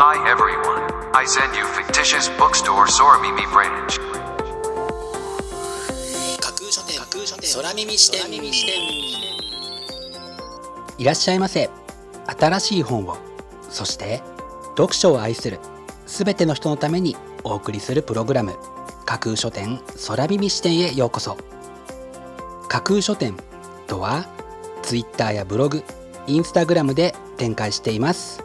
Hi everyone, I send you fictitious bookstore Soramimi branch. 架空書店架空書店空耳視点。いらっしゃいませ。新しい本をそして読書を愛するすべての人のためにお送りするプログラム架空書店空耳視点へようこそ。架空書店とは Twitter やブログインスタグラムで展開しています。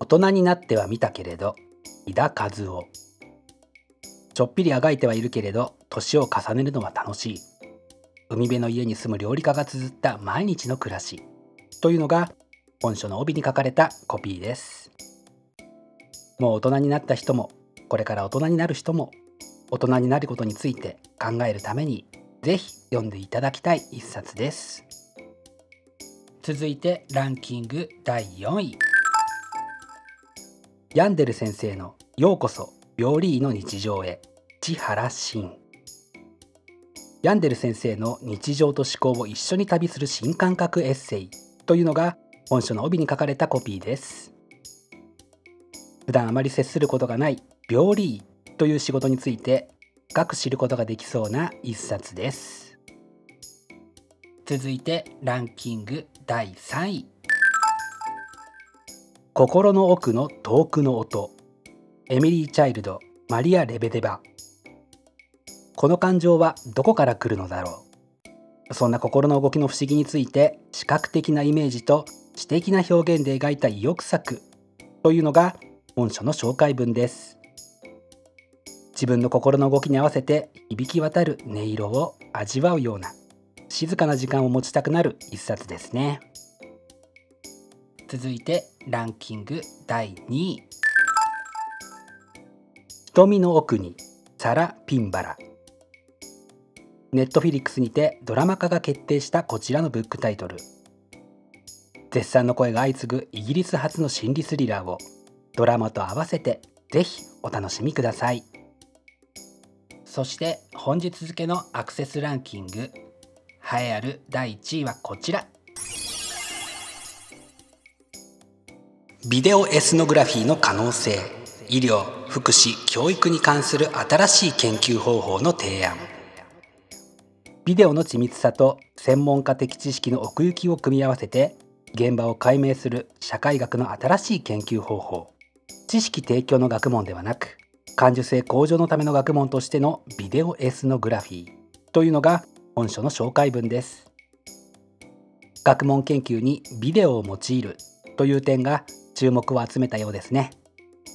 大人になっては見たけれど井田和夫ちょっぴりあがいてはいるけれど年を重ねるのは楽しい。海辺の家に住む料理家が綴った毎日の暮らし。というのが本書の帯に書かれたコピーです。もう大人になった人もこれから大人になる人も大人になることについて考えるためにぜひ読んでいただきたい一冊です。続いてランキング第4位。ヤンデル先生の「ようこそ病理医の日常へ」千原真。ヤンデル先生の日常と思考を一緒に旅する新感覚エッセイというのが本書の帯に書かれたコピーです。普段あまり接することがない病理医という仕事について深く知ることができそうな一冊です。続いてランキング第3位。心の奥の遠くの音。エミリー・チャイルドマリア・レベデバ。この感情はどこから来るのだろう。そんな心の動きの不思議について視覚的なイメージと知的な表現で描いた意欲作。というのが本書の紹介文です。自分の心の動きに合わせて響き渡る音色を味わうような静かな時間を持ちたくなる一冊ですね。続いてランキング第2位。瞳の奥にサラ・ピンバラ。ネットフィリックスにてドラマ化が決定したこちらのブックタイトル。絶賛の声が相次ぐイギリス初の心理スリラーをドラマと合わせてぜひお楽しみください。そして本日付のアクセスランキング栄えある第1位はこちら。ビデオエスノグラフィーの可能性医療福祉教育に関する新しい研究方法の提案。ビデオの緻密さと専門家的知識の奥行きを組み合わせて現場を解明する社会学の新しい研究方法。知識提供の学問ではなく感受性向上のための学問としてのビデオエスノグラフィーというのが本書の紹介文です。学問研究にビデオを用いるという点が注目を集めたようですね。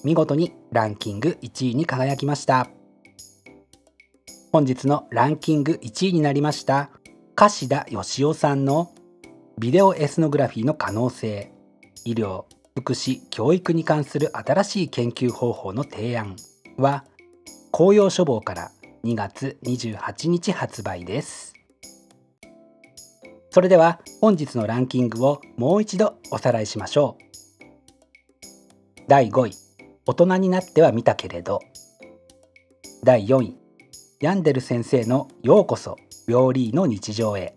見事にランキング1位に輝きました。本日のランキング1位になりました樫田義雄さんのビデオエスノグラフィーの可能性医療福祉教育に関する新しい研究方法の提案は紅葉書房から2月28日発売です。それでは本日のランキングをもう一度おさらいしましょう。第5位大人になっては見たけれど。第4位ヤンデル先生のようこそ病理医の日常へ。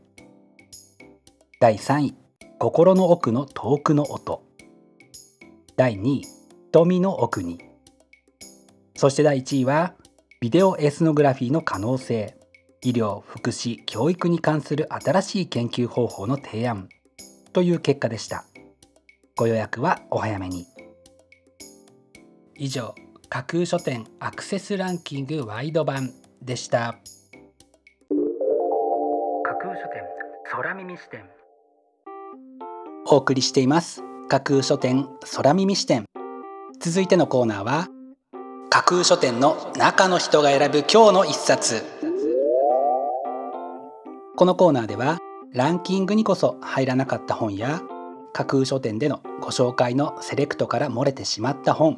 第3位心の奥の遠くの音。第2位瞳の奥に。そして第1位はビデオエスノグラフィーの可能性。医療福祉教育に関する新しい研究方法の提案という結果でした。ご予約はお早めに。以上架空書店アクセスランキングワイド版でした。架空書店空耳視点。お送りしています。架空書店空耳視点。続いてのコーナーは架空書店の中の人が選ぶ今日の一冊。このコーナーではランキングにこそ入らなかった本や架空書店でのご紹介のセレクトから漏れてしまった本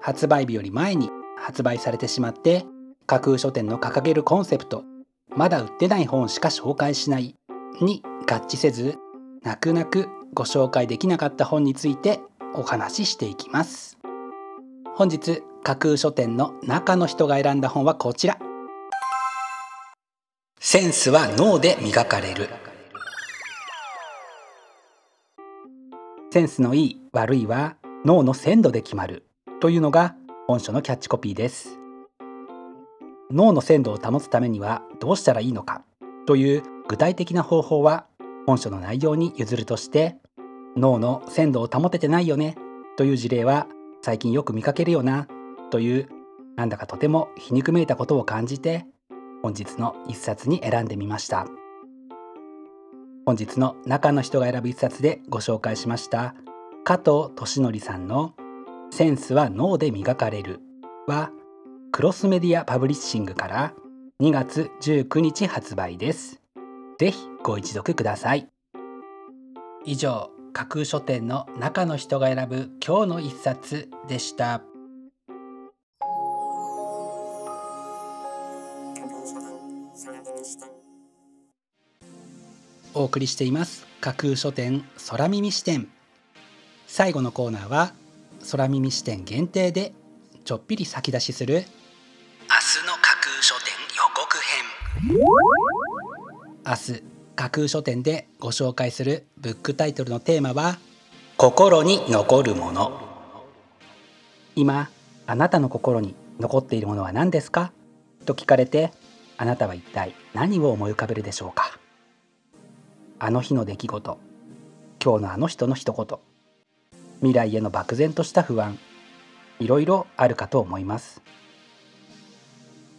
発売日より前に発売されてしまって架空書店の掲げるコンセプトまだ売ってない本しか紹介しないに合致せず泣く泣くご紹介できなかった本についてお話ししていきます。本日架空書店の中の人が選んだ本はこちら。センスは脳で磨かれる。センスのいい悪いは脳の鮮度で決まる。というのが本書のキャッチコピーです。脳の鮮度を保つためにはどうしたらいいのか。という具体的な方法は本書の内容に譲るとして脳の鮮度を保ててないよね。という事例は最近よく見かけるよな。というなんだかとても皮肉めいたことを感じて本日の一冊に選んでみました本日の中の人が選ぶ一冊でご紹介しました加藤俊則さんの「センスは脳で磨かれる」はクロスメディアパブリッシングから2月19日発売です。ぜひご一読ください。以上、架空書店の中の人が選ぶ今日の一冊でした。お送りしています。架空書店空耳視点。最後のコーナーは空耳視点限定でちょっぴり先出しする明日の架空書店予告編。明日架空書店でご紹介するブックタイトルのテーマは心に残るもの。今あなたの心に残っているものは何ですか？と聞かれてあなたは一体何を思い浮かべるでしょうか？あの日の出来事。今日のあの人の一言。未来への漠然とした不安。いろいろあるかと思います。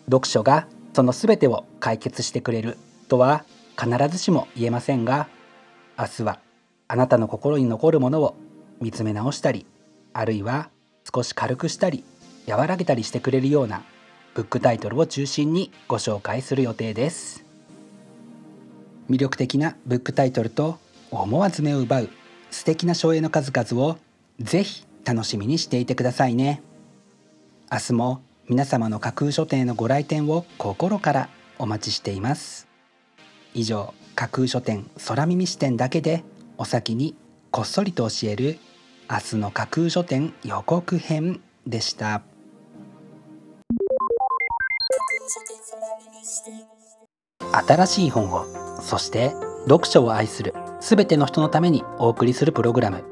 読書がその全てを解決してくれる。とは必ずしも言えませんが明日はあなたの心に残るものを見つめ直したりあるいは少し軽くしたり和らげたりしてくれるようなブックタイトルを中心にご紹介する予定です。魅力的なブックタイトルと思わず目を奪う素敵な書影の数々をぜひ楽しみにしていてくださいね。明日も皆様の架空書店へのご来店を心からお待ちしています。以上架空書店空耳視点だけでお先にこっそりと教える明日の架空書店予告編でした。新しい本をそして読書を愛するすべての人のためにお送りするプログラム。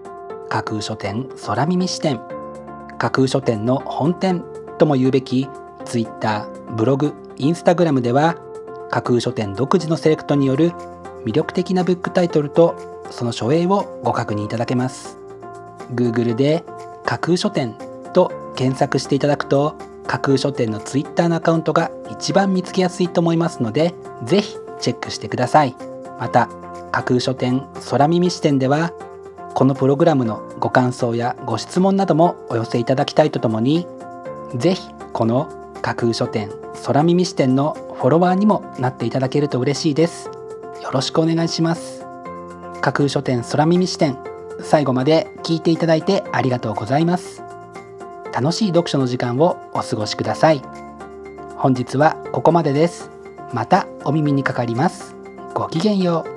架空書店空耳視点架空書店の本店とも言うべき Twitter、ブログ、Instagram では架空書店独自のセレクトによる魅力的なブックタイトルとその書影をご確認いただけます。Google で架空書店と検索していただくと架空書店の Twitter のアカウントが一番見つけやすいと思いますのでぜひチェックしてください。また架空書店空耳視点ではこのプログラムのご感想やご質問などもお寄せいただきたいとともにぜひこの架空書店空耳視点のフォロワーにもなっていただけると嬉しいです。よろしくお願いします。架空書店空耳視点最後まで聞いていただいてありがとうございます。楽しい読書の時間をお過ごしください。本日はここまでです。またお耳にかかります。ごきげんよう。